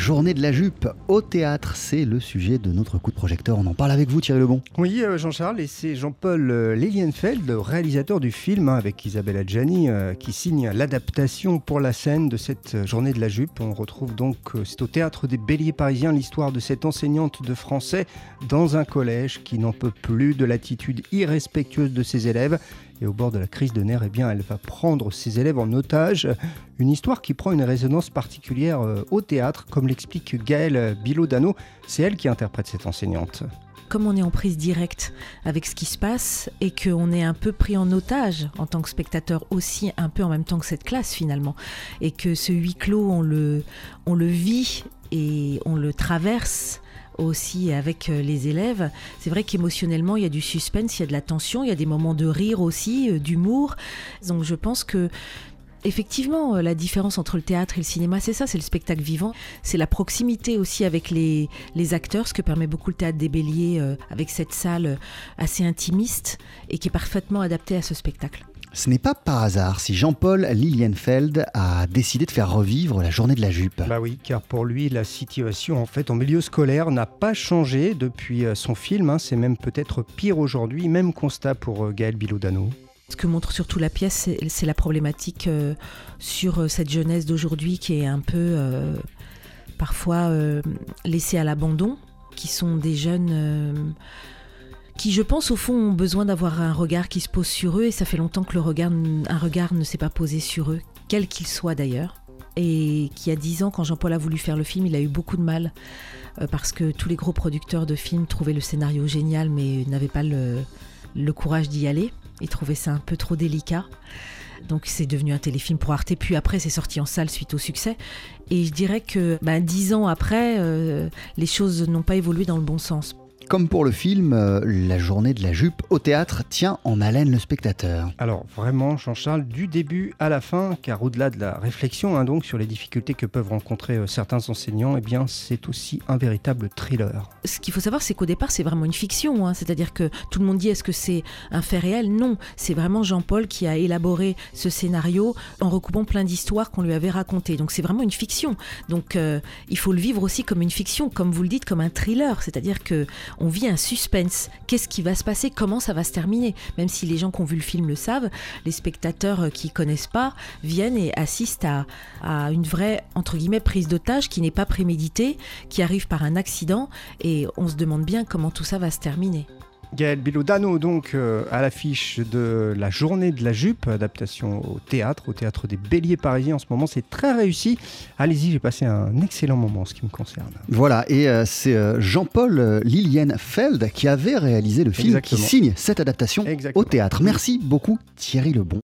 journée de la jupe au théâtre, c'est le sujet de notre coup de projecteur. On en parle avec vous, Thierry Lebon. Oui, euh, Jean-Charles, et c'est Jean-Paul euh, Lilienfeld, réalisateur du film, hein, avec Isabelle Adjani, euh, qui signe l'adaptation pour la scène de cette journée de la jupe. On retrouve donc, c'est au théâtre des Béliers parisiens, l'histoire de cette enseignante de français dans un collège qui n'en peut plus de l'attitude irrespectueuse de ses élèves. Et au bord de la crise de nerfs, eh bien, elle va prendre ses élèves en otage. Une histoire qui prend une résonance particulière au théâtre, comme l'explique Gaëlle Bilodano. C'est elle qui interprète cette enseignante comme on est en prise directe avec ce qui se passe et qu'on est un peu pris en otage en tant que spectateur aussi, un peu en même temps que cette classe finalement, et que ce huis clos, on le, on le vit et on le traverse aussi avec euh, les élèves. C'est vrai qu'émotionnellement, il y a du suspense, il y a de la tension, il y a des moments de rire aussi, euh, d'humour. Donc je pense que Effectivement, euh, la différence entre le théâtre et le cinéma, c'est ça, c'est le spectacle vivant. C'est la proximité aussi avec les, acteurs, ce que permet beaucoup le théâtre des Béliers, avec cette salle assez intimiste et qui est parfaitement adaptée à ce spectacle. Ce n'est pas par hasard si Jean-Paul Lilienfeld a décidé de faire revivre la journée de la jupe. Bah oui, car pour lui, la situation en fait en milieu scolaire n'a pas changé depuis son film. Hein. C'est même peut-être pire aujourd'hui. Même constat pour Gaël Bilodano. Ce que montre surtout la pièce, c'est la problématique euh, sur euh, cette jeunesse d'aujourd'hui qui est un peu euh, parfois laissée à l'abandon, qui sont des jeunes qui, je pense, au fond, ont besoin d'avoir un regard qui se pose sur eux, et ça fait longtemps que le regard, un regard ne s'est pas posé sur eux, quel qu'il soit d'ailleurs. Et qui, a dix ans, quand Jean-Paul a voulu faire le film, il a eu beaucoup de mal, parce que tous les gros producteurs de films trouvaient le scénario génial, mais n'avaient pas le courage d'y aller. Il trouvait ça un peu trop délicat. Donc c'est devenu un téléfilm pour Arte, puis après c'est sorti en salle suite au succès. Et je dirais que ben, dix ans après, euh, les choses n'ont pas évolué dans le bon sens. Comme pour le film, euh, la journée de la jupe au théâtre tient en haleine le spectateur. Alors vraiment, Jean-Charles, du début à la fin, car au-delà de la réflexion hein, donc sur les difficultés que peuvent rencontrer euh, certains enseignants, eh bien c'est aussi un véritable thriller. Ce qu'il faut savoir, c'est qu'au départ, c'est vraiment une fiction. Hein. C'est-à-dire que tout le monde dit est-ce que c'est un fait réel? Non, c'est vraiment Jean-Paul qui a élaboré ce scénario en recoupant plein d'histoires qu'on lui avait racontées. Donc c'est vraiment une fiction. Donc euh, il faut le vivre aussi comme une fiction, comme vous le dites, comme un thriller. C'est-à-dire que on vit un suspense. Qu'est-ce qui va se passer? Comment ça va se terminer? Même si les gens qui ont vu le film le savent, les spectateurs euh, qui connaissent pas viennent et assistent à, à une vraie entre guillemets prise d'otage qui n'est pas préméditée, qui arrive par un accident et on se demande bien comment tout ça va se terminer. Gaël Bilodano, donc euh, à l'affiche de la journée de la jupe, adaptation au théâtre, au théâtre des Béliers parisiens en ce moment. C'est très réussi. Allez-y, j'ai passé un excellent moment en ce qui me concerne. Voilà, et euh, c'est euh, Jean-Paul Lilienfeld qui avait réalisé le film qui signe cette adaptation au théâtre. Merci beaucoup Thierry Lebon.